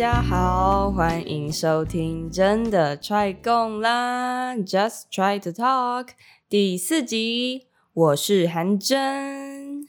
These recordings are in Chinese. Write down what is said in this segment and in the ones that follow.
家好，欢迎收听真的 try 共啦，Just try to talk 第四集，我是韩真。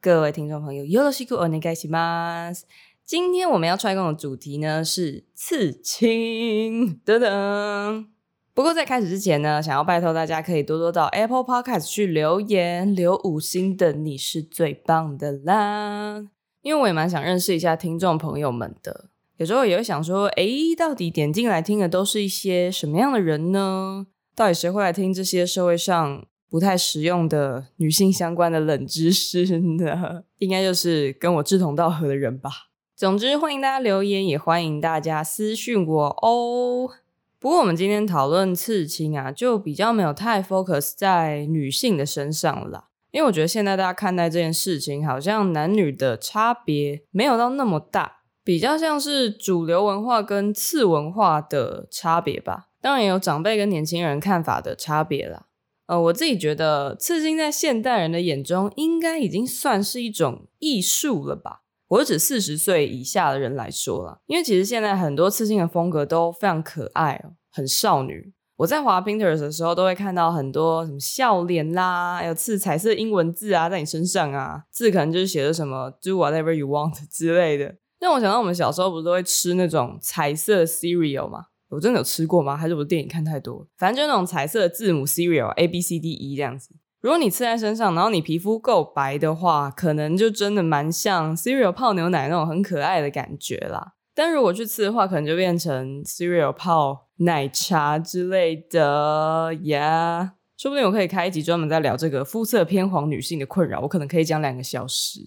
各位听众朋友，よろしくお愿いします。今天我们要 try 共的主题呢是刺青，噔噔。不过在开始之前呢，想要拜托大家可以多多到 Apple Podcast 去留言，留五星的你是最棒的啦。因为我也蛮想认识一下听众朋友们的， 有时候也会想说，诶，到底点进来听的都是一些什么样的人呢？到底谁会来听这些社会上不太实用的女性相关的冷知识呢？应该就是跟我志同道合的人吧。总之，欢迎大家留言，也欢迎大家私讯我哦。不过我们今天讨论刺青啊，就比较没有太 focus 在女性的身上啦，因为我觉得现在大家看待这件事情，好像男女的差别没有到那么大，比较像是主流文化跟次文化的差别吧。当然也有长辈跟年轻人看法的差别啦。呃，我自己觉得刺青在现代人的眼中，应该已经算是一种艺术了吧。我是指四十岁以下的人来说啦，因为其实现在很多刺青的风格都非常可爱哦，很少女。我在滑 Pinterest 的时候，都会看到很多什么笑脸啦，还有刺彩色英文字啊，在你身上啊，字可能就是写的什么 “Do whatever you want” 之类的。让我想到我们小时候不是都会吃那种彩色 cereal 吗？我真的有吃过吗？还是我电影看太多？反正就那种彩色字母 cereal A B C D E 这样子。如果你刺在身上，然后你皮肤够白的话，可能就真的蛮像 cereal 泡牛奶那种很可爱的感觉啦。但如果去刺的话，可能就变成 cereal 泡奶茶之类的呀。说不定我可以开一集专门在聊这个肤色偏黄女性的困扰，我可能可以讲两个小时。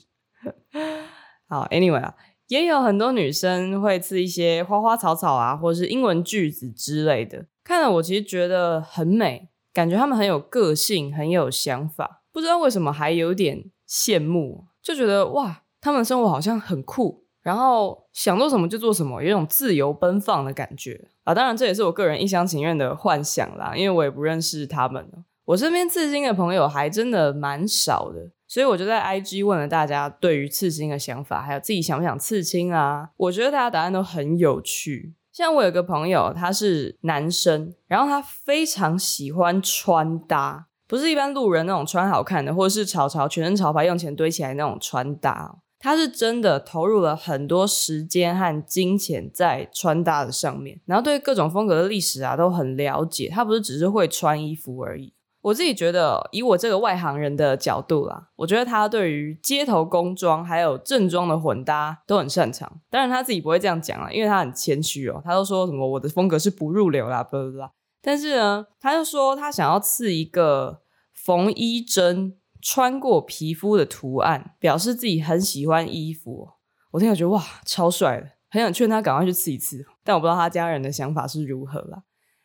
好，anyway 啊，也有很多女生会刺一些花花草草啊，或者是英文句子之类的，看了我其实觉得很美。感觉他们很有个性，很有想法，不知道为什么还有点羡慕，就觉得哇，他们生活好像很酷，然后想做什么就做什么，有一种自由奔放的感觉啊。当然，这也是我个人一厢情愿的幻想啦，因为我也不认识他们。我身边刺青的朋友还真的蛮少的，所以我就在 IG 问了大家对于刺青的想法，还有自己想不想刺青啊？我觉得大家答案都很有趣。像我有个朋友，他是男生，然后他非常喜欢穿搭，不是一般路人那种穿好看的，或者是潮潮全身潮牌用钱堆起来那种穿搭，他是真的投入了很多时间和金钱在穿搭的上面，然后对各种风格的历史啊都很了解，他不是只是会穿衣服而已。我自己觉得，以我这个外行人的角度啦，我觉得他对于街头工装还有正装的混搭都很擅长。当然他自己不会这样讲啦，因为他很谦虚哦，他都说什么我的风格是不入流啦，不不不。但是呢，他就说他想要刺一个缝衣针穿过皮肤的图案，表示自己很喜欢衣服。我听了觉得哇，超帅的，很想劝他赶快去刺一次。但我不知道他家人的想法是如何啦。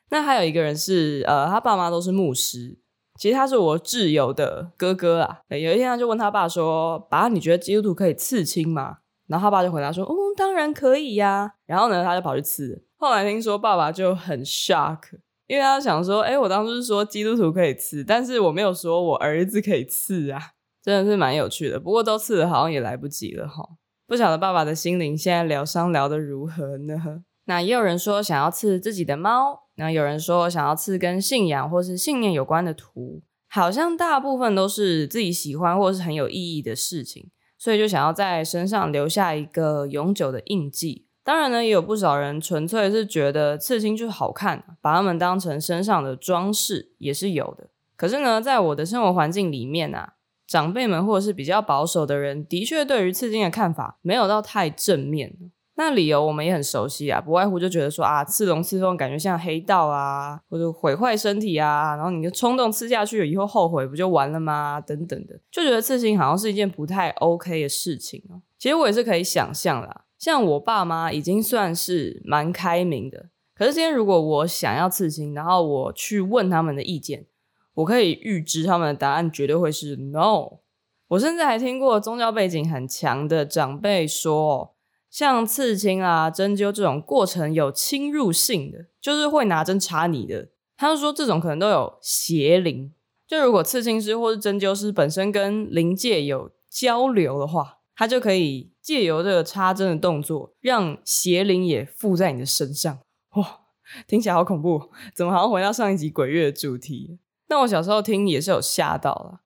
那还有一个人是呃，他爸妈都是牧师。其实他是我挚友的哥哥啊。有一天他就问他爸说：“爸，你觉得基督徒可以刺青吗？”然后他爸就回答说：“哦，当然可以呀。”然后呢，他就跑去刺。后来听说爸爸就很 shock，因为他想说：“诶，我当初是说基督徒可以刺，但是我没有说我儿子可以刺啊。”真的是蛮有趣的。不过都刺了，好像也来不及了哈。不晓得爸爸的心灵现在疗伤疗得如何呢？那也有人说想要刺自己的猫，那有人说想要刺跟信仰或是信念有关的图，好像大部分都是自己喜欢或是很有意义的事情，所以就想要在身上留下一个永久的印记。当然呢，也有不少人纯粹是觉得刺青就是好看，把它们当成身上的装饰也是有的。可是呢，在我的生活环境里面啊，长辈们或者是比较保守的人，的确对于刺青的看法没有到太正面。那理由我们也很熟悉啊，不外乎就觉得说啊，刺龙刺凤感觉像黑道啊，或者毁坏身体啊，然后你就冲动刺下去以后后悔不就完了吗？等等的，就觉得刺青好像是一件不太 OK 的事情哦。其实我也是可以想象啦，像我爸妈已经算是蛮开明的，可是今天如果我想要刺青，然后我去问他们的意见，我可以预知他们的答案绝对会是 No。我甚至还听过宗教背景很强的长辈说。像刺青啊、针灸这种过程有侵入性的，就是会拿针插你的。他就说这种可能都有邪灵。就如果刺青师或是针灸师本身跟灵界有交流的话，他就可以借由这个插针的动作，让邪灵也附在你的身上。哇，听起来好恐怖，怎么好像回到上一集鬼月的主题？那我小时候听也是有吓到了，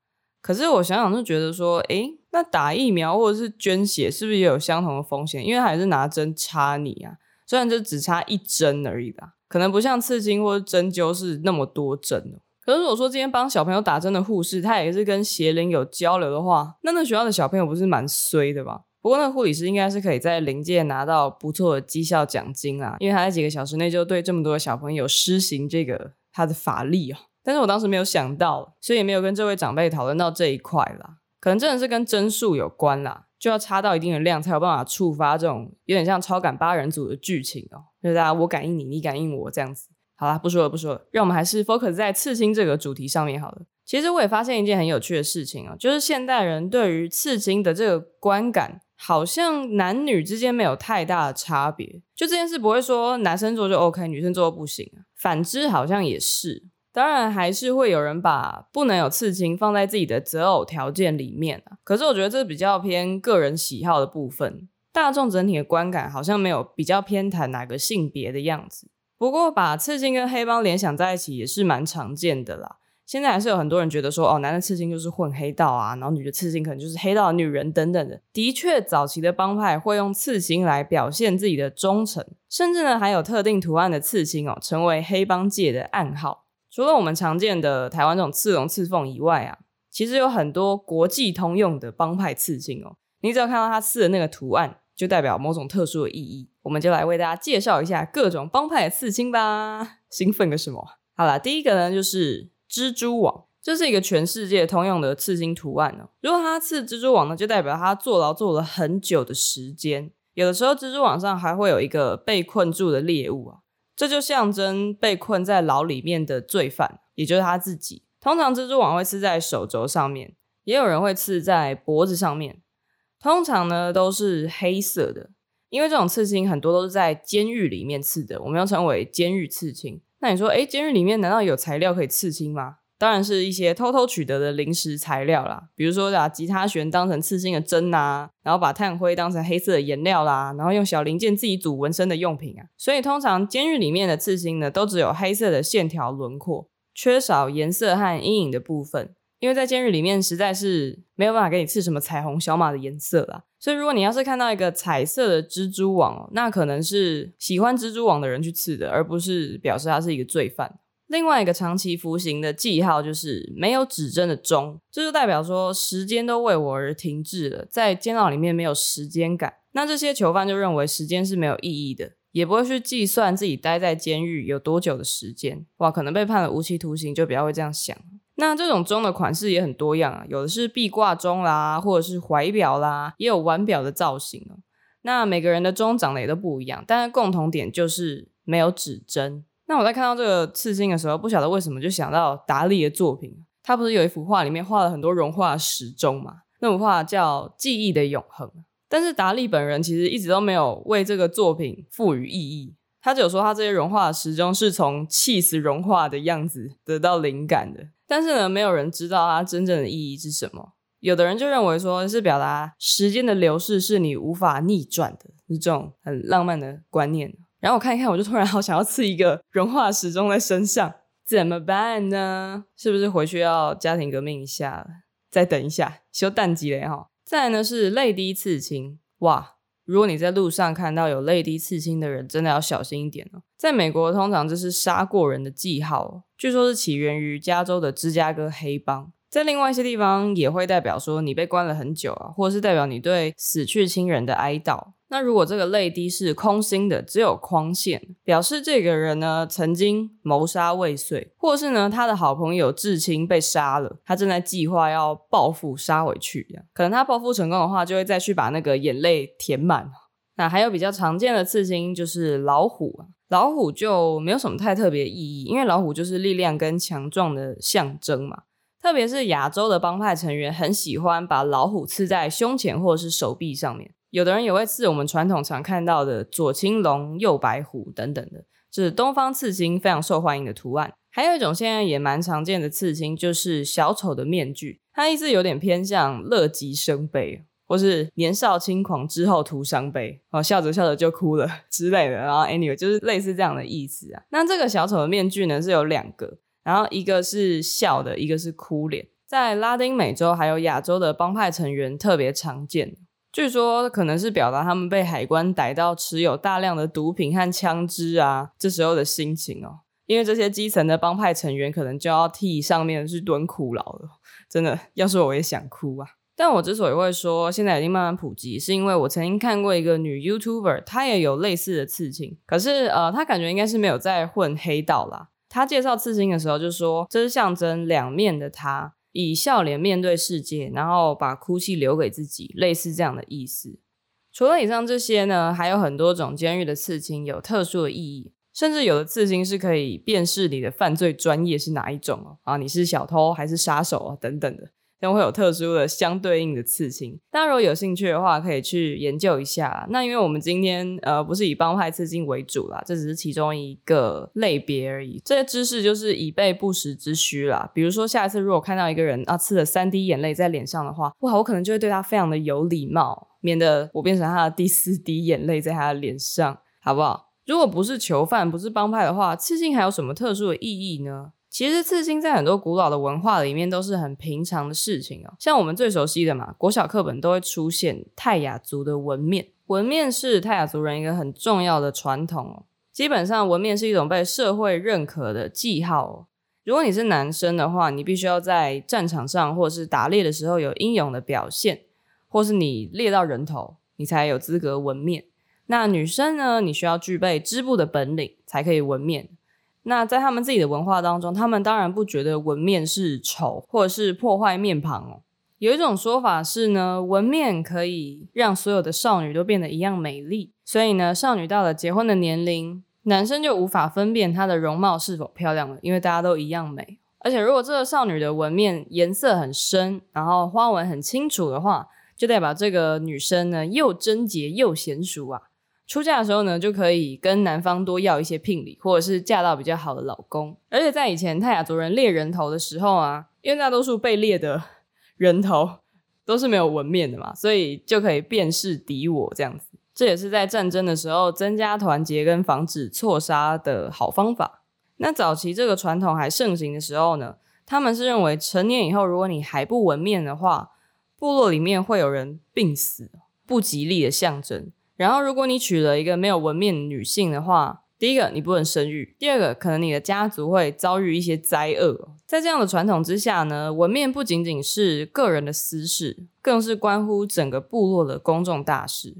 可是我想想就觉得说，诶，那打疫苗或者是捐血是不是也有相同的风险？因为还是拿针插你啊，虽然就只插一针而已啦，可能不像刺青或者针灸是那么多针。可是如果说今天帮小朋友打针的护士，他也是跟邪灵有交流的话，那那学校的小朋友不是蛮衰的吧？不过那护理师应该是可以在临界拿到不错的绩效奖金啊，因为他在几个小时内就对这么多小朋友施行这个他的法力哦。但是我当时没有想到，所以也没有跟这位长辈讨论到这一块啦。可能真的是跟针数有关啦，就要插到一定的量才有办法触发这种有点像超感八人组的剧情哦，就是大家我感应你，你感应我这样子。好啦，不说了不说了，让我们还是 focus 在刺青这个主题上面好了。其实我也发现一件很有趣的事情哦，就是现代人对于刺青的这个观感，好像男女之间没有太大的差别。就这件事不会说男生做就 OK，女生做不行啊。反之好像也是。当然，还是会有人把不能有刺青放在自己的择偶条件里面。可是我觉得这比较偏个人喜好的部分，大众整体的观感好像没有比较偏袒哪个性别的样子。不过把刺青跟黑帮联想在一起也是蛮常见的啦。现在还是有很多人觉得说，哦，男的刺青就是混黑道啊，然后女的刺青可能就是黑道的女人等等的。的确，早期的帮派会用刺青来表现自己的忠诚，甚至呢还有特定图案的刺青哦，成为黑帮界的暗号。除了我们常见的台湾这种刺龙刺凤以外啊，其实有很多国际通用的帮派刺青哦。你只要看到他刺的那个图案，就代表某种特殊的意义。我们就来为大家介绍一下各种帮派的刺青吧。兴奋个什么？好啦，第一个呢就是蜘蛛网，这是一个全世界通用的刺青图案哦。如果他刺蜘蛛网呢，就代表他坐牢坐了很久的时间。有的时候蜘蛛网上还会有一个被困住的猎物啊。这就象征被困在牢里面的罪犯，也就是他自己。通常蜘蛛网会刺在手肘上面，也有人会刺在脖子上面。通常呢都是黑色的，因为这种刺青很多都是在监狱里面刺的，我们要称为监狱刺青。那你说，诶，监狱里面难道有材料可以刺青吗？当然是一些偷偷取得的临时材料啦，比如说把吉他弦当成刺青的针啊，然后把炭灰当成黑色的颜料啦，然后用小零件自己组纹身的用品啊。所以通常监狱里面的刺青呢，都只有黑色的线条轮廓，缺少颜色和阴影的部分。因为在监狱里面实在是没有办法给你刺什么彩虹小马的颜色啦。所以如果你要是看到一个彩色的蜘蛛网，那可能是喜欢蜘蛛网的人去刺的，而不是表示他是一个罪犯。另外一个长期服刑的记号就是没有指针的钟，这就代表说时间都为我而停滞了，在监牢里面没有时间感。那这些囚犯就认为时间是没有意义的，也不会去计算自己待在监狱有多久的时间。哇，可能被判了无期徒刑就比较会这样想。那这种钟的款式也很多样啊，有的是壁挂钟啦，或者是怀表啦，也有腕表的造型哦。那每个人的钟长得也都不一样，但是共同点就是没有指针。那我在看到这个刺青的时候，不晓得为什么就想到达利的作品。他不是有一幅画里面画了很多融化时钟嘛？那幅画叫《记忆的永恒》。但是达利本人其实一直都没有为这个作品赋予意义。他只有说他这些融化的时钟是从气死融化的样子得到灵感的。但是呢，没有人知道它真正的意义是什么。有的人就认为说是表达时间的流逝是你无法逆转的，是这种很浪漫的观念。然后我看一看，我就突然好想要刺一个融化时钟在身上，怎么办呢？是不是回去要家庭革命一下？再等一下，修淡季嘞哈。再来呢是泪滴刺青，哇！如果你在路上看到有泪滴刺青的人，真的要小心一点哦。在美国，通常这是杀过人的记号，据说是起源于加州的芝加哥黑帮。在另外一些地方，也会代表说你被关了很久啊，或者是代表你对死去亲人的哀悼。那如果这个泪滴是空心的，只有框线，表示这个人呢曾经谋杀未遂，或是呢他的好朋友至亲被杀了，他正在计划要报复杀回去。可能他报复成功的话，就会再去把那个眼泪填满。那还有比较常见的刺青就是老虎啊，老虎就没有什么太特别意义，因为老虎就是力量跟强壮的象征嘛。特别是亚洲的帮派成员很喜欢把老虎刺在胸前或者是手臂上面，有的人也会刺我们传统常看到的左青龙、右白虎等等的，就是东方刺青非常受欢迎的图案。还有一种现在也蛮常见的刺青，就是小丑的面具，它意思有点偏向乐极生悲。或是年少轻狂之后徒伤悲，哦，笑着笑着就哭了 之类的。然后 anyway 就是类似这样的意思啊。那这个小丑的面具呢是有两个，然后一个是笑的，一个是哭脸。在拉丁美洲还有亚洲的帮派成员特别常见。据说可能是表达他们被海关逮到持有大量的毒品和枪支啊，这时候的心情哦。因为这些基层的帮派成员可能就要替上面去蹲苦牢了，真的，要是我也想哭啊。但我之所以会说现在已经慢慢普及，是因为我曾经看过一个女 YouTuber，她也有类似的刺青，可是呃，她感觉应该是没有在混黑道啦。她介绍刺青的时候就说，这是象征两面的她，以笑脸面对世界，然后把哭泣留给自己，类似这样的意思。除了以上这些呢，还有很多种监狱的刺青有特殊的意义。甚至有的刺青是可以辨识你的犯罪专业是哪一种哦，啊，你是小偷还是杀手啊，等等的，将会有特殊的相对应的刺青。大家如果有兴趣的话，可以去研究一下。那因为我们今天呃不是以帮派刺青为主啦，这只是其中一个类别而已。这些知识就是以备不时之需啦。比如说下一次如果看到一个人啊刺了三滴眼泪在脸上的话，哇，我可能就会对他非常的有礼貌，免得我变成他的第四滴眼泪在他的脸上，好不好？如果不是囚犯，不是帮派的话，刺青还有什么特殊的意义呢？其实刺青在很多古老的文化里面都是很平常的事情哦。像我们最熟悉的嘛，国小课本都会出现泰雅族的纹面。纹面是泰雅族人一个很重要的传统哦。基本上，纹面是一种被社会认可的记号哦。如果你是男生的话，你必须要在战场上或是打猎的时候有英勇的表现，或是你猎到人头，你才有资格纹面。那女生呢？你需要具备织布的本领才可以纹面。那在他们自己的文化当中，他们当然不觉得纹面是丑或者是破坏面庞哦。有一种说法是呢，纹面可以让所有的少女都变得一样美丽。所以呢，少女到了结婚的年龄，男生就无法分辨她的容貌是否漂亮了，因为大家都一样美。而且如果这个少女的纹面颜色很深，然后花纹很清楚的话，就代表这个女生呢又贞洁又娴熟啊。出嫁的时候呢，就可以跟男方多要一些聘礼，或者是嫁到比较好的老公。而且在以前泰雅族人猎人头的时候啊，因为大多数被猎的 人头都是没有纹面的嘛，所以就可以辨识敌我这样子。这也是在战争的时候增加团结跟防止错杀的好方法。那早期这个传统还盛行的时候呢，他们是认为成年以后，如果你还不纹面的话，部落里面会有人病死，不吉利的象征。然后，如果你娶了一个没有纹面女性的话，第一个你不能生育，第二个可能你的家族会遭遇一些灾厄。在这样的传统之下呢，纹面不仅仅是个人的私事，更是关乎整个部落的公众大事。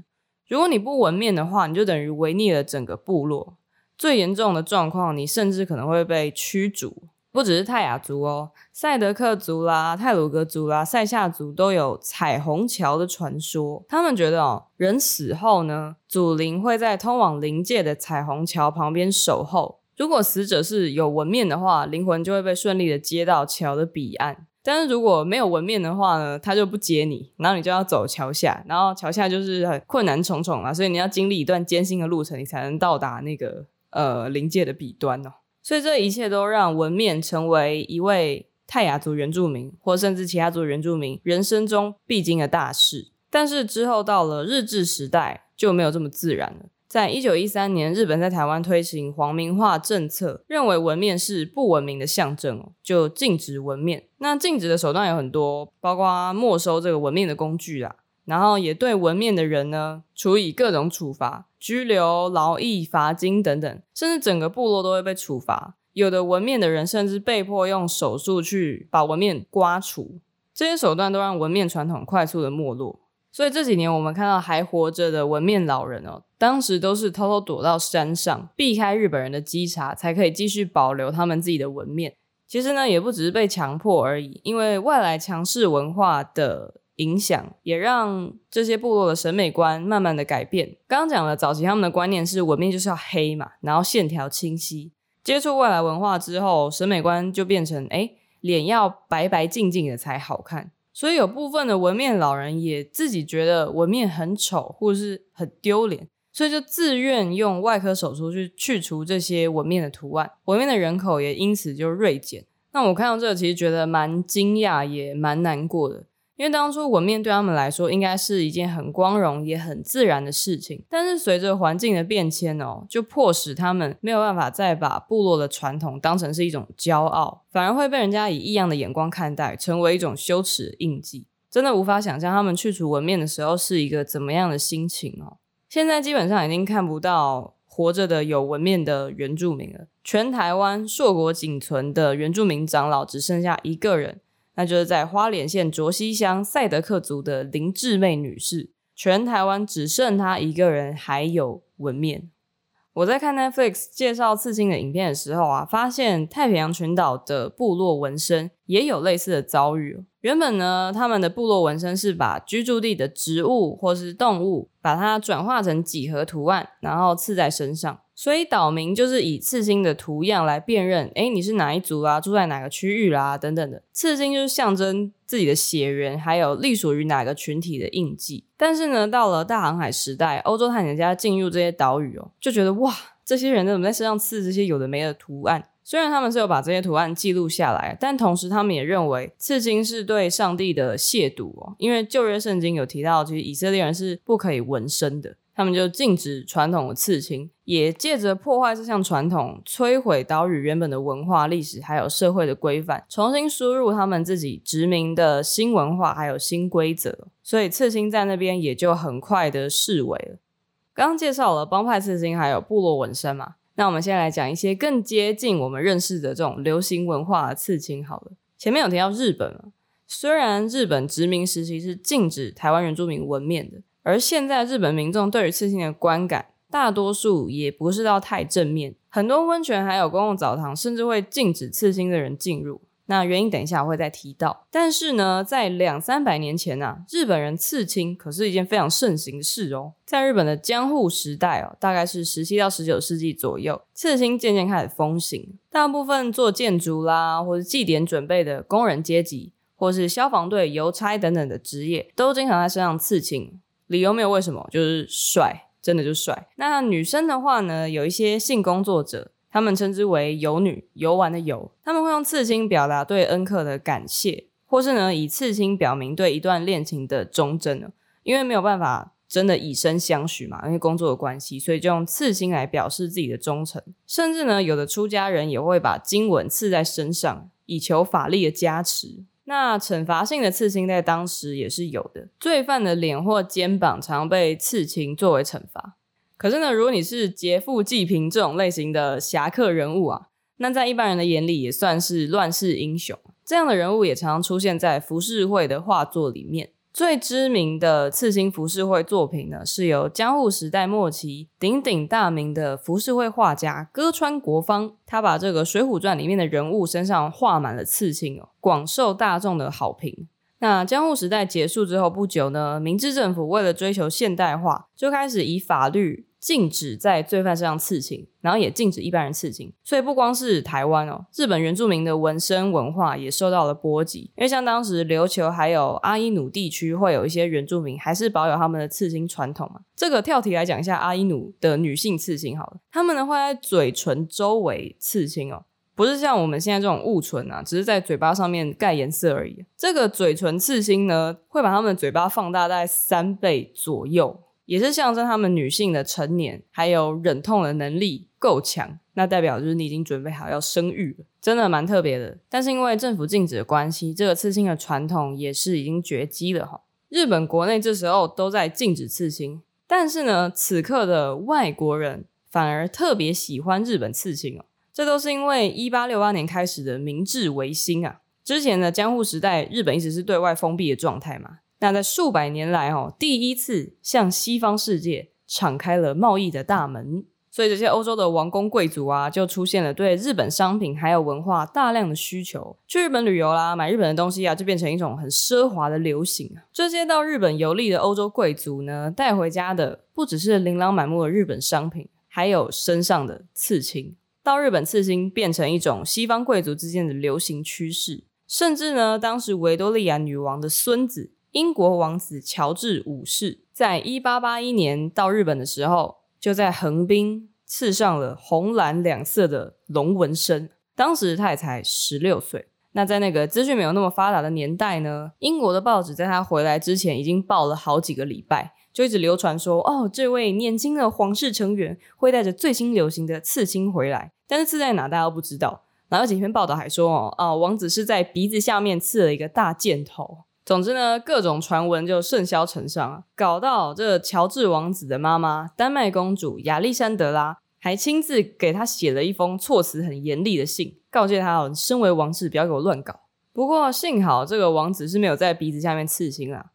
如果你不纹面的话，你就等于违逆了整个部落。最严重的状况，你甚至可能会被驱逐。不只是泰雅族哦，赛德克族啦、泰鲁格族啦、塞夏族都有彩虹桥的传说。他们觉得哦，人死后呢，祖灵会在通往灵界的彩虹桥旁边守候。如果死者是有纹面的话，灵魂就会被顺利的接到桥的彼岸。但是如果没有纹面的话呢，他就不接你，然后你就要走桥下，然后桥下就是很困难重重啊，所以你要经历一段艰辛的路程，你才能到达那个呃灵界的彼端哦。所以这一切都让纹面成为一位泰雅族原住民，或甚至其他族原住民人生中必经的大事。但是之后到了日治时代就没有这么自然了。在一九一三年，日本在台湾推行皇民化政策，认为纹面是不文明的象征，就禁止纹面。那禁止的手段有很多，包括没收这个纹面的工具啊。然后也对纹面的人呢，处以各种处罚，拘留、劳役、罚金等等，甚至整个部落都会被处罚。有的纹面的人甚至被迫用手术去把纹面刮除。这些手段都让纹面传统快速的没落。所以这几年我们看到还活着的纹面老人哦，当时都是偷偷躲到山上，避开日本人的稽查，才可以继续保留他们自己的纹面。其实呢，也不只是被强迫而已，因为外来强势文化的。影响也让这些部落的审美观慢慢的改变。刚刚讲了，早期他们的观念是纹面就是要黑嘛，然后线条清晰。接触外来文化之后，审美观就变成，诶，脸要白白净净的才好看。所以有部分的纹面老人也自己觉得纹面很丑或者是很丢脸，所以就自愿用外科手术去去除这些纹面的图案，纹面的人口也因此就锐减。那我看到这个，其实觉得蛮惊讶，也蛮难过的。因为当初纹面对他们来说应该是一件很光荣也很自然的事情，但是随着环境的变迁哦，就迫使他们没有办法再把部落的传统当成是一种骄傲，反而会被人家以异样的眼光看待，成为一种羞耻印记。真的无法想象他们去除纹面的时候是一个怎么样的心情哦。现在基本上已经看不到活着的有纹面的原住民了，全台湾硕果仅存的原住民长老只剩下一个人。那就是在花莲县卓溪乡赛德克族的林志妹女士，全台湾只剩她一个人还有纹面。我在看 Netflix 介绍刺青的影片的时候啊，发现太平洋群岛的部落纹身也有类似的遭遇。原本呢，他们的部落纹身是把居住地的植物或是动物，把它转化成几何图案，然后刺在身上。所以岛民就是以刺青的图样来辨认，诶，你是哪一族啊？住在哪个区域啦、等等的。刺青就是象征自己的血缘，还有隶属于哪个群体的印记。但是呢，到了大航海时代，欧洲探险家进入这些岛屿哦，就觉得哇，这些人怎么在身上刺这些有的没的图案？虽然他们是有把这些图案记录下来，但同时他们也认为刺青是对上帝的亵渎哦，因为旧约圣经有提到，其实以色列人是不可以纹身的。他们就禁止传统的刺青，也借着破坏这项传统，摧毁岛屿原本的文化、历史还有社会的规范，重新输入他们自己殖民的新文化还有新规则。所以刺青在那边也就很快的式微了。刚刚介绍了帮派刺青还有部落纹身嘛，那我们现在来讲一些更接近我们认识的这种流行文化的刺青好了。前面有提到日本嘛，虽然日本殖民时期是禁止台湾原住民纹面的。而现在日本民众对于刺青的观感，大多数也不是到太正面。很多温泉还有公共澡堂，甚至会禁止刺青的人进入。那原因等一下我会再提到。但是呢，在两三百年前啊，日本人刺青可是一件非常盛行的事哦。在日本的江户时代哦，大概是十七到十九世纪左右，刺青渐渐开始风行。大部分做建筑啦，或者祭典准备的工人阶级，或是消防队、邮差等等的职业，都经常在身上刺青。理由没有为什么，就是帅，真的就帅。那女生的话呢，有一些性工作者，他们称之为游女，游玩的游，他们会用刺青表达对恩客的感谢，或是呢以刺青表明对一段恋情的忠贞呢。因为没有办法真的以身相许嘛，因为工作的关系，所以就用刺青来表示自己的忠诚。甚至呢，有的出家人也会把经文刺在身上，以求法力的加持。那惩罚性的刺青在当时也是有的，罪犯的脸或肩膀常被刺青作为惩罚。可是呢，如果你是劫富济贫这种类型的侠客人物啊，那在一般人的眼里也算是乱世英雄。这样的人物也常常出现在浮世绘的画作里面。最知名的刺青浮世绘作品呢，是由江户时代末期鼎鼎大名的浮世绘画家歌川国芳，他把这个《水浒传》里面的人物身上画满了刺青哦，广受大众的好评。那江户时代结束之后不久呢，明治政府为了追求现代化，就开始以法律。禁止在罪犯身上刺青，然后也禁止一般人刺青。所以不光是台湾哦，日本原住民的纹身文化也受到了波及。因为像当时琉球还有阿伊努地区，会有一些原住民还是保有他们的刺青传统嘛。这个跳题来讲一下阿伊努的女性刺青好了，他们呢会在嘴唇周围刺青哦，不是像我们现在这种雾唇啊，只是在嘴巴上面盖颜色而已。这个嘴唇刺青呢，会把他们的嘴巴放大大概三倍左右。也是象征他们女性的成年，还有忍痛的能力够强，那代表就是你已经准备好要生育了，真的蛮特别的。但是因为政府禁止的关系，这个刺青的传统也是已经绝迹了哈。日本国内这时候都在禁止刺青，但是呢，此刻的外国人反而特别喜欢日本刺青哦。这都是因为一八六八年开始的明治维新啊，之前的江户时代，日本一直是对外封闭的状态嘛。那在数百年来，哦，第一次向西方世界敞开了贸易的大门，所以这些欧洲的王公贵族啊，就出现了对日本商品还有文化大量的需求，去日本旅游啦，买日本的东西啊，就变成一种很奢华的流行啊。这些到日本游历的欧洲贵族呢，带回家的不只是琳琅满目的日本商品，还有身上的刺青。到日本刺青变成一种西方贵族之间的流行趋势，甚至呢，当时维多利亚女王的孙子。英国王子乔治五世在一八八一年到日本的时候，就在横滨刺上了红蓝两色的龙纹身。当时他也才十六岁。那在那个资讯没有那么发达的年代呢，英国的报纸在他回来之前已经报了好几个礼拜，就一直流传说，哦，这位年轻的皇室成员会带着最新流行的刺青回来，但是刺在哪大家都不知道。然后几篇报道还说，哦，啊，王子是在鼻子下面刺了一个大箭头。总之呢，各种传闻就甚嚣尘上，搞到这乔治王子的妈妈丹麦公主亚历山德拉还亲自给他写了一封措辞很严厉的信。告诫他哦，身为王室，不要给我乱搞。不过幸好这个王子是没有在鼻子下面刺青啊。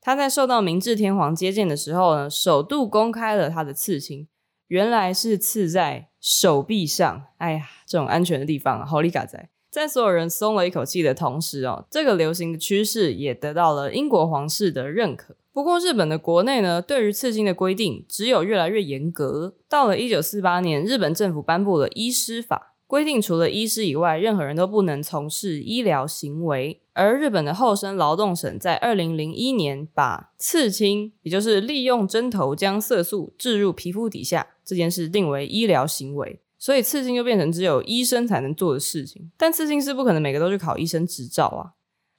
他在受到明治天皇接见的时候呢，首度公开了他的刺青，原来是刺在手臂上。哎呀，这种安全的地方，啊，好利嘎在。在所有人松了一口气的同时哦，这个流行的趋势也得到了英国皇室的认可。不过日本的国内呢，对于刺青的规定只有越来越严格。到了一九四八年，日本政府颁布了医师法。规定除了医师以外，任何人都不能从事医疗行为。而日本的厚生劳动省在二零零一年把刺青，也就是利用针头将色素置入皮肤底下这件事定为医疗行为，所以刺青就变成只有医生才能做的事情。但刺青师不可能每个都去考医生执照啊。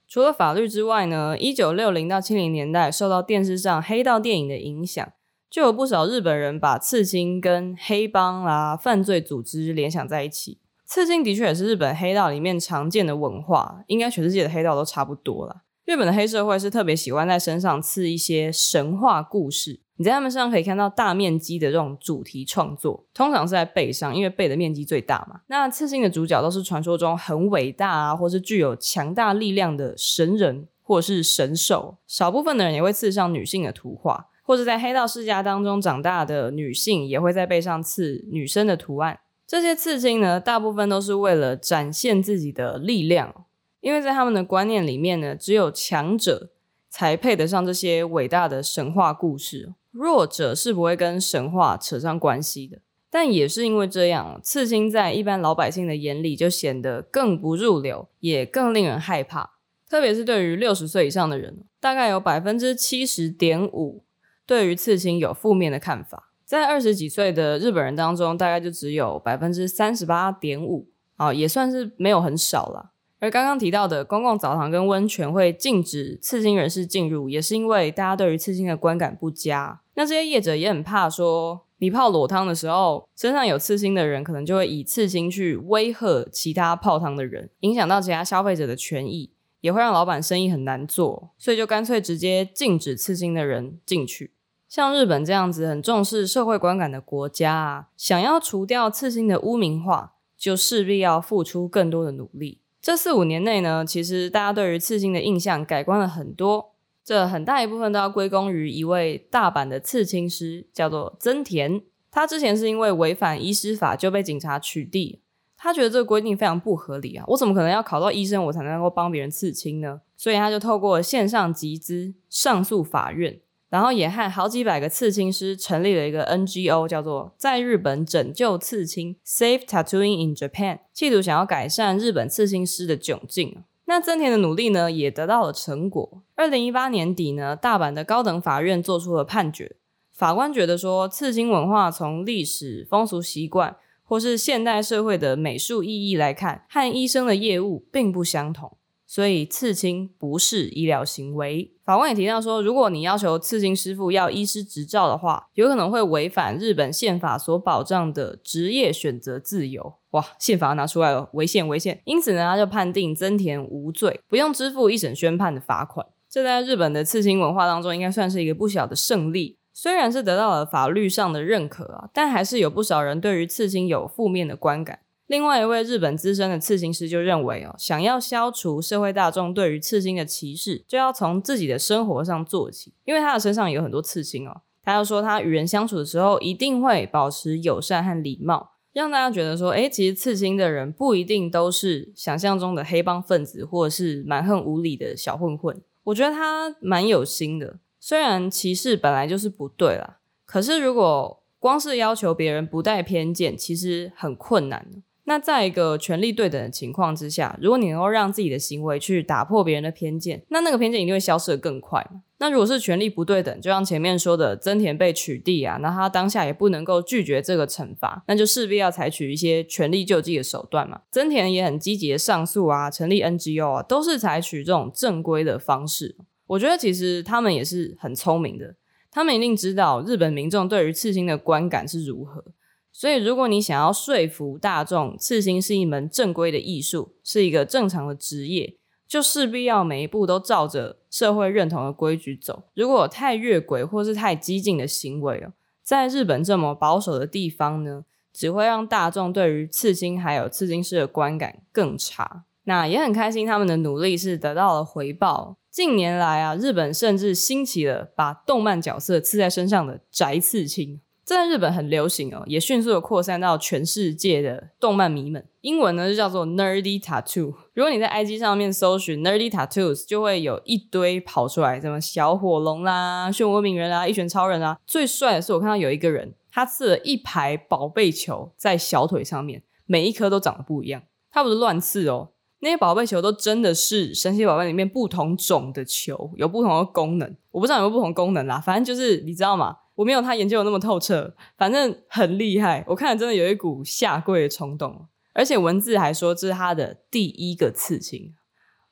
除了法律之外呢，一九六零到七零年代受到电视上黑道电影的影响，就有不少日本人把刺青跟黑帮啊、犯罪组织联想在一起。刺青的确也是日本黑道里面常见的文化，应该全世界的黑道都差不多啦。日本的黑社会是特别喜欢在身上刺一些神话故事，你在他们身上可以看到大面积的这种主题创作，通常是在背上，因为背的面积最大嘛。那刺青的主角都是传说中很伟大啊，或是具有强大力量的神人或是神兽。少部分的人也会刺上女性的图画，或者在黑道世家当中长大的女性也会在背上刺女生的图案。这些刺青呢，大部分都是为了展现自己的力量，因为在他们的观念里面呢，只有强者才配得上这些伟大的神话故事，弱者是不会跟神话扯上关系的。但也是因为这样，刺青在一般老百姓的眼里就显得更不入流，也更令人害怕。特别是对于六十岁以上的人，大概有百分之七十点五对于刺青有负面的看法。在二十几岁的日本人当中，大概就只有百分之三十八点五，啊，也算是没有很少了。而刚刚提到的公共澡堂跟温泉会禁止刺青人士进入，也是因为大家对于刺青的观感不佳。那这些业者也很怕说，你泡裸汤的时候，身上有刺青的人可能就会以刺青去威吓其他泡汤的人，影响到其他消费者的权益，也会让老板生意很难做，所以就干脆直接禁止刺青的人进去。像日本这样子很重视社会观感的国家啊，想要除掉刺青的污名化，就势必要付出更多的努力。这四五年内呢，其实大家对于刺青的印象改观了很多，这很大一部分都要归功于一位大阪的刺青师，叫做增田。他之前是因为违反医师法就被警察取缔，他觉得这个规定非常不合理啊，我怎么可能要考到医生我才能够帮别人刺青呢？所以他就透过线上集资上诉法院。然后也和好几百个刺青师成立了一个 NGO，叫做“在日本拯救刺青 ”（Save Tattooing in Japan），企图想要改善日本刺青师的窘境。那增田的努力呢，也得到了成果。二零一八年底呢，大阪的高等法院做出了判决，法官觉得说，刺青文化从历史、风俗习惯或是现代社会的美术意义来看，和医生的业务并不相同。所以刺青不是医疗行为。法官也提到说，如果你要求刺青师傅要医师执照的话，有可能会违反日本宪法所保障的职业选择自由。哇，宪法拿出来了，违宪违宪。因此呢，他就判定增田无罪，不用支付一审宣判的罚款。这在日本的刺青文化当中，应该算是一个不小的胜利。虽然是得到了法律上的认可啊，但还是有不少人对于刺青有负面的观感。另外一位日本资深的刺青师就认为哦，想要消除社会大众对于刺青的歧视，就要从自己的生活上做起。因为他的身上有很多刺青哦，他要说他与人相处的时候一定会保持友善和礼貌，让大家觉得说，诶，其实刺青的人不一定都是想象中的黑帮分子或者是蛮横无理的小混混。我觉得他蛮有心的，虽然歧视本来就是不对啦，可是如果光是要求别人不带偏见，其实很困难。那在一个权力对等的情况之下，如果你能够让自己的行为去打破别人的偏见，那那个偏见一定会消失得更快嘛。那如果是权力不对等，就像前面说的增田被取缔啊，那他当下也不能够拒绝这个惩罚，那就势必要采取一些权力救济的手段嘛。增田也很积极的上诉啊，成立 NGO 啊，都是采取这种正规的方式。我觉得其实他们也是很聪明的，他们一定知道日本民众对于刺青的观感是如何。所以，如果你想要说服大众，刺青是一门正规的艺术，是一个正常的职业。就势必要每一步都照着社会认同的规矩走。如果有太越轨或是太激进的行为哦，在日本这么保守的地方呢，只会让大众对于刺青还有刺青师的观感更差。那也很开心，他们的努力是得到了回报。近年来啊，日本甚至兴起了把动漫角色刺在身上的宅刺青。在日本很流行哦，也迅速的扩散到全世界的动漫迷们。英文呢就叫做 Nerdy Tattoo。如果你在 IG 上面搜寻 Nerdy Tattoos，就会有一堆跑出来，什么小火龙啦、漩涡鸣人啦、一拳超人啦。最帅的是我看到有一个人，他刺了一排宝贝球在小腿上面，每一颗都长得不一样。他不是乱刺哦，那些宝贝球都真的是神奇宝贝里面不同种的球，有不同的功能。我不知道有没有不同功能啦，反正就是你知道吗？我没有他研究的那么透彻，反正很厉害。我看了真的有一股下跪的冲动，而且文字还说这是他的第一个刺青。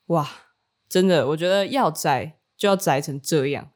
哇，真的，我觉得要宅就要宅成这样，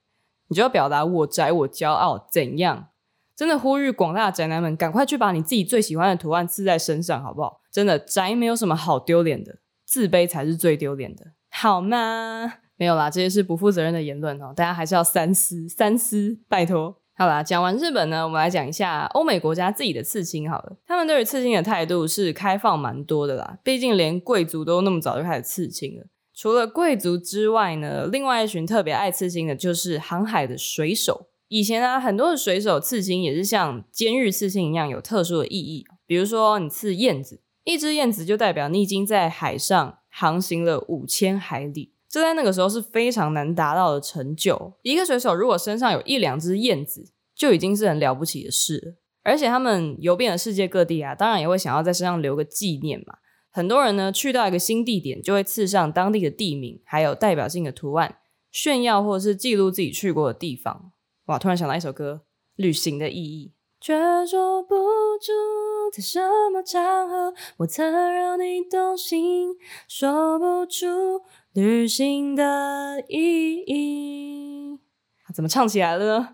你就要表达我宅我骄傲怎样？真的呼吁广大宅男们赶快去把你自己最喜欢的图案刺在身上，好不好？真的宅没有什么好丢脸的，自卑才是最丢脸的，好吗？没有啦，这些是不负责任的言论哦，大家还是要三思三思，拜托。好啦，讲完日本呢，我们来讲一下欧美国家自己的刺青好了。他们对于刺青的态度是开放蛮多的啦，毕竟连贵族都那么早就开始刺青了。除了贵族之外呢，另外一群特别爱刺青的就是航海的水手。以前啊，很多的水手刺青也是像监狱刺青一样有特殊的意义。比如说，你刺燕子，一只燕子就代表你已经在海上航行了五千海里。这在那个时候是非常难达到的成就。一个水手如果身上有一两只燕子，就已经是很了不起的事了。而且他们游遍了世界各地啊，当然也会想要在身上留个纪念嘛。很多人呢，去到一个新地点，就会刺上当地的地名，还有代表性的图案，炫耀或者是记录自己去过的地方。哇，突然想到一首歌，《旅行的意义》，却说不出在什么场合，我曾让你动心，说不出。旅行的意义，怎么唱起来了呢？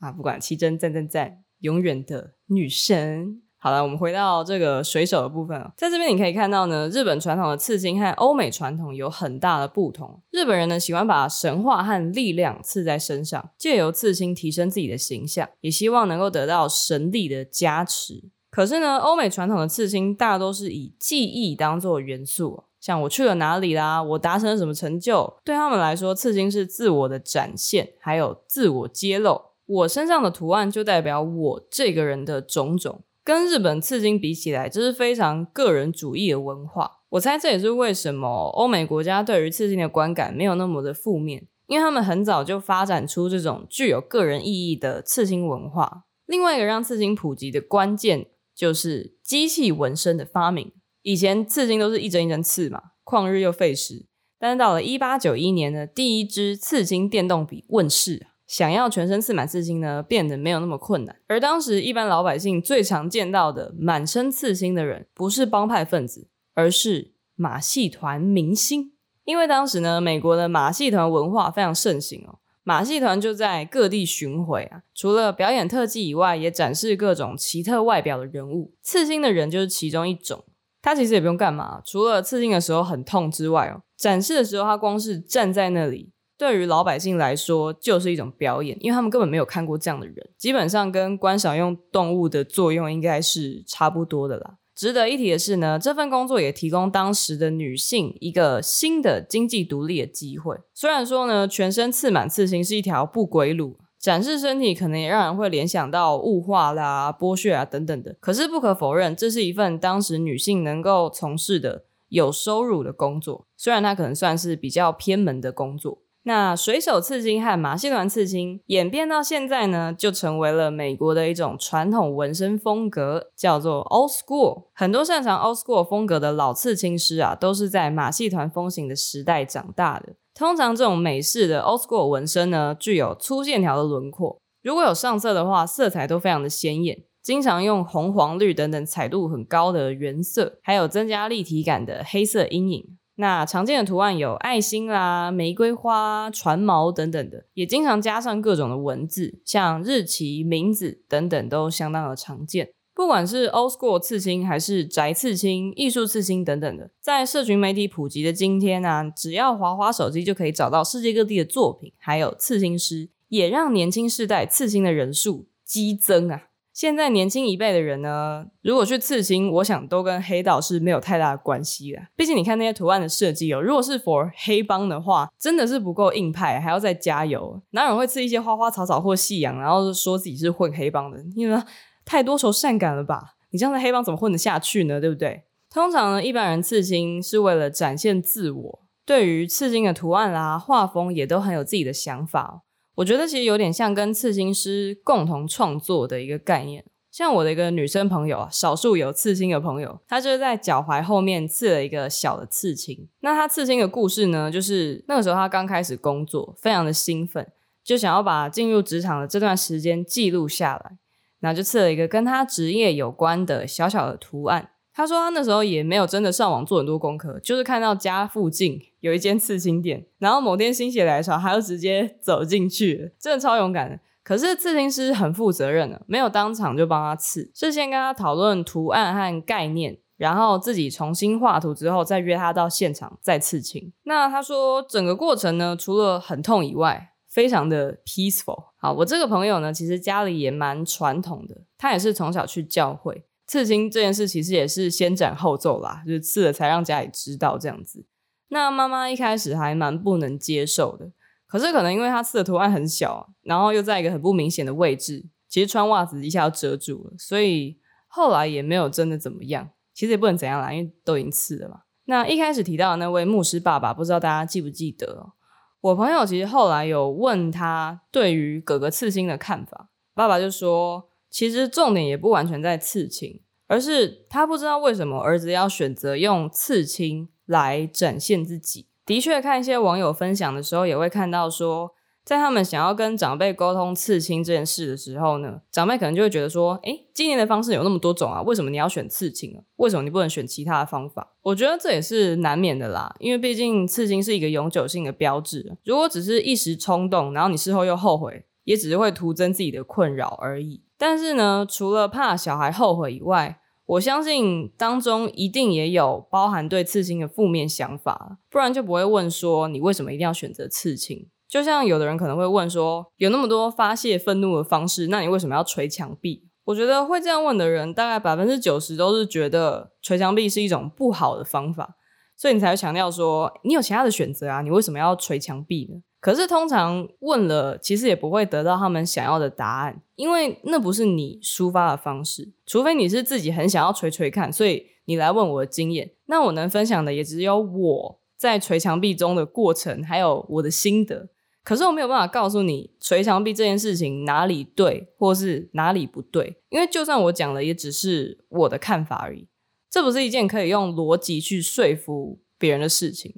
啊，不管，七真赞赞赞，永远的女神。好了，我们回到这个水手的部分，在这边你可以看到呢，日本传统的刺青和欧美传统有很大的不同。日本人呢喜欢把神话和力量刺在身上，借由刺青提升自己的形象，也希望能够得到神力的加持。可是呢，欧美传统的刺青大多是以记忆当做元素。像我去了哪里啦，我达成了什么成就，对他们来说，刺青是自我的展现，还有自我揭露。我身上的图案就代表我这个人的种种。跟日本刺青比起来，这是非常个人主义的文化。我猜这也是为什么欧美国家对于刺青的观感没有那么的负面，因为他们很早就发展出这种具有个人意义的刺青文化。另外一个让刺青普及的关键，就是机器纹身的发明。以前刺青都是一针一针刺嘛，旷日又费时。但是到了一八九一年呢，第一支刺青电动笔问世，想要全身刺满刺青呢，变得没有那么困难。而当时一般老百姓最常见到的满身刺青的人，不是帮派分子，而是马戏团明星。因为当时呢，美国的马戏团文化非常盛行哦，马戏团就在各地巡回啊，除了表演特技以外，也展示各种奇特外表的人物。刺青的人就是其中一种。他其实也不用干嘛，除了刺青的时候很痛之外哦，展示的时候他光是站在那里，对于老百姓来说就是一种表演，因为他们根本没有看过这样的人，基本上跟观赏用动物的作用应该是差不多的啦。值得一提的是呢，这份工作也提供当时的女性一个新的经济独立的机会。虽然说呢，全身刺满刺青是一条不归路。展示身体可能也让人会联想到物化啦、剥削啊等等的。可是不可否认，这是一份当时女性能够从事的有收入的工作。虽然它可能算是比较偏门的工作。那水手刺青和马戏团刺青演变到现在呢，就成为了美国的一种传统纹身风格，叫做 Old School。很多擅长 Old School 风格的老刺青师啊，都是在马戏团风行的时代长大的。通常这种美式的 old school 纹身呢，具有粗线条的轮廓。如果有上色的话，色彩都非常的鲜艳，经常用红、黄、绿等等彩度很高的原色，还有增加立体感的黑色阴影。那常见的图案有爱心啦、玫瑰花、船锚等等的，也经常加上各种的文字，像日期、名字等等都相当的常见。不管是 old school 刺青，还是宅刺青、艺术刺青等等的，在社群媒体普及的今天呢、啊，只要滑滑手机就可以找到世界各地的作品，还有刺青师，也让年轻世代刺青的人数激增啊。现在年轻一辈的人呢，如果去刺青，我想都跟黑道是没有太大的关系的。毕竟你看那些图案的设计哦，如果是 for 黑帮的话，真的是不够硬派，还要再加油。哪有人会刺一些花花草草或夕阳，然后说自己是混黑帮的？因为太多愁善感了吧？你这样在黑帮怎么混得下去呢？对不对？通常呢，一般人刺青是为了展现自我，对于刺青的图案啦、画风也都很有自己的想法。我觉得其实有点像跟刺青师共同创作的一个概念。像我的一个女生朋友啊，少数有刺青的朋友，她就是在脚踝后面刺了一个小的刺青。那她刺青的故事呢，就是那个时候她刚开始工作，非常的兴奋，就想要把进入职场的这段时间记录下来，然后就刺了一个跟他职业有关的小小的图案。他说他那时候也没有真的上网做很多功课，就是看到家附近有一间刺青店，然后某天心血来潮，他就直接走进去，真的超勇敢的。可是刺青师很负责任的，没有当场就帮他刺，是先跟他讨论图案和概念，然后自己重新画图之后，再约他到现场再刺青。那他说整个过程呢，除了很痛以外，非常的 peaceful。好，我这个朋友呢，其实家里也蛮传统的，他也是从小去教会。刺青这件事其实也是先斩后奏啦，就是刺了才让家里知道这样子。那妈妈一开始还蛮不能接受的，可是可能因为她刺的图案很小，然后又在一个很不明显的位置，其实穿袜子一下就遮住了，所以后来也没有真的怎么样。其实也不能怎样啦，因为都已经刺了嘛。那一开始提到的那位牧师爸爸，不知道大家记不记得？我朋友其实后来有问他对于哥哥刺青的看法，爸爸就说。其实重点也不完全在刺青，而是他不知道为什么儿子要选择用刺青来展现自己。的确，看一些网友分享的时候，也会看到说，在他们想要跟长辈沟通刺青这件事的时候呢，长辈可能就会觉得说：“诶，纪念的方式有那么多种啊，为什么你要选刺青啊？为什么你不能选其他的方法？”我觉得这也是难免的啦，因为毕竟刺青是一个永久性的标志。如果只是一时冲动，然后你事后又后悔，也只是会徒增自己的困扰而已。但是呢，除了怕小孩后悔以外，我相信当中一定也有包含对刺青的负面想法，不然就不会问说你为什么一定要选择刺青。就像有的人可能会问说，有那么多发泄愤怒的方式，那你为什么要捶墙壁？我觉得会这样问的人，大概百分之九十都是觉得捶墙壁是一种不好的方法，所以你才会强调说你有其他的选择啊，你为什么要捶墙壁呢？可是通常问了，其实也不会得到他们想要的答案，因为那不是你抒发的方式。除非你是自己很想要捶捶看，所以你来问我的经验，那我能分享的也只有我在捶墙壁中的过程，还有我的心得。可是我没有办法告诉你捶墙壁这件事情哪里对，或是哪里不对，因为就算我讲了，也只是我的看法而已。这不是一件可以用逻辑去说服别人的事情。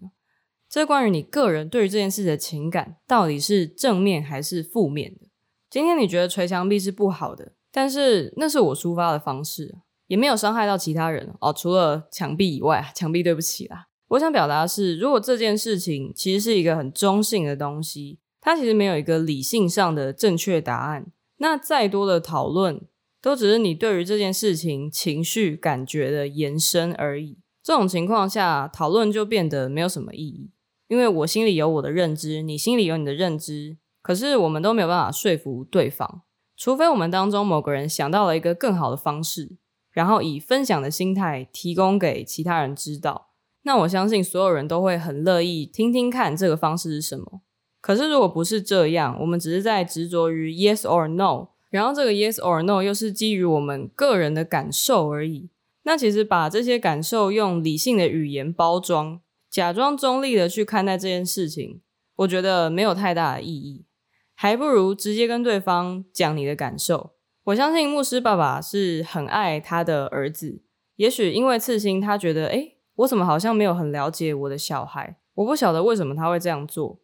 这关于你个人对于这件事的情感到底是正面还是负面的？今天你觉得捶墙壁是不好的，但是那是我抒发的方式，也没有伤害到其他人哦。除了墙壁以外，墙壁对不起啦。我想表达的是，如果这件事情其实是一个很中性的东西，它其实没有一个理性上的正确答案，那再多的讨论都只是你对于这件事情情绪感觉的延伸而已。这种情况下，讨论就变得没有什么意义。因为我心里有我的认知，你心里有你的认知，可是我们都没有办法说服对方，除非我们当中某个人想到了一个更好的方式，然后以分享的心态提供给其他人知道，那我相信所有人都会很乐意听听看这个方式是什么。可是如果不是这样，我们只是在执着于 yes or no，然后这个 yes or no 又是基于我们个人的感受而已，那其实把这些感受用理性的语言包装。假装中立的去看待这件事情，我觉得没有太大的意义，还不如直接跟对方讲你的感受。我相信牧师爸爸是很爱他的儿子，也许因为刺青，他觉得，诶，我怎么好像没有很了解我的小孩，我不晓得为什么他会这样做。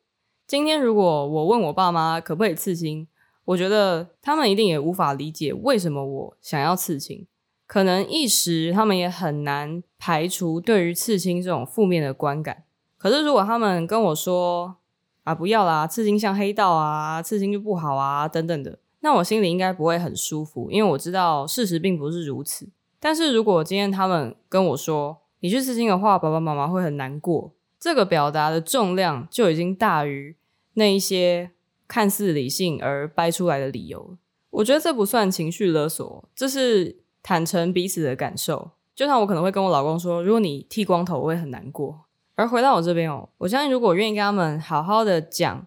今天如果我问我爸妈可不可以刺青，我觉得他们一定也无法理解为什么我想要刺青。可能一时他们也很难排除对于刺青这种负面的观感。可是如果他们跟我说啊，不要啦，刺青像黑道啊，刺青就不好啊等等的，那我心里应该不会很舒服，因为我知道事实并不是如此。但是如果今天他们跟我说你去刺青的话，爸爸妈妈会很难过，这个表达的重量就已经大于那一些看似理性而掰出来的理由。我觉得这不算情绪勒索，这是坦诚彼此的感受。就像我可能会跟我老公说，如果你剃光头，我会很难过。而回到我这边哦，我相信如果我愿意跟他们好好的讲，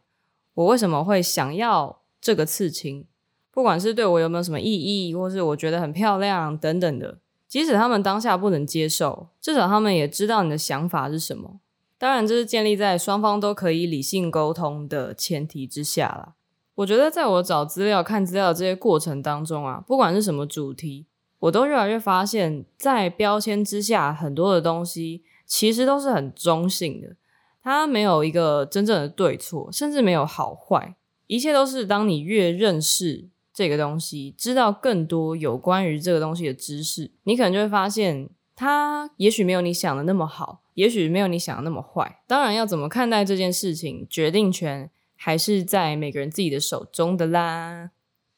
我为什么会想要这个刺青，不管是对我有没有什么意义，或是我觉得很漂亮等等的，即使他们当下不能接受，至少他们也知道你的想法是什么。当然，这是建立在双方都可以理性沟通的前提之下啦。我觉得在我找资料、看资料的这些过程当中啊，不管是什么主题，我都越来越发现，在标签之下，很多的东西。其实都是很中性的，它没有一个真正的对错，甚至没有好坏，一切都是当你越认识这个东西，知道更多有关于这个东西的知识，你可能就会发现，它也许没有你想的那么好，也许没有你想的那么坏。当然，要怎么看待这件事情，决定权还是在每个人自己的手中的啦。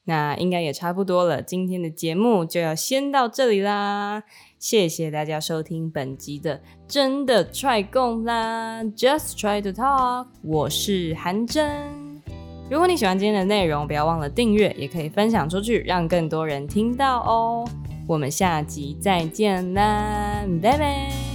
那应该也差不多了，今天的节目就要先到这里啦。谢谢大家收听本集的真的踹共啦，Just try to talk，我是韩真。如果你喜欢今天的内容，不要忘了订阅，也可以分享出去，让更多人听到哦。我们下集再见啦，拜拜。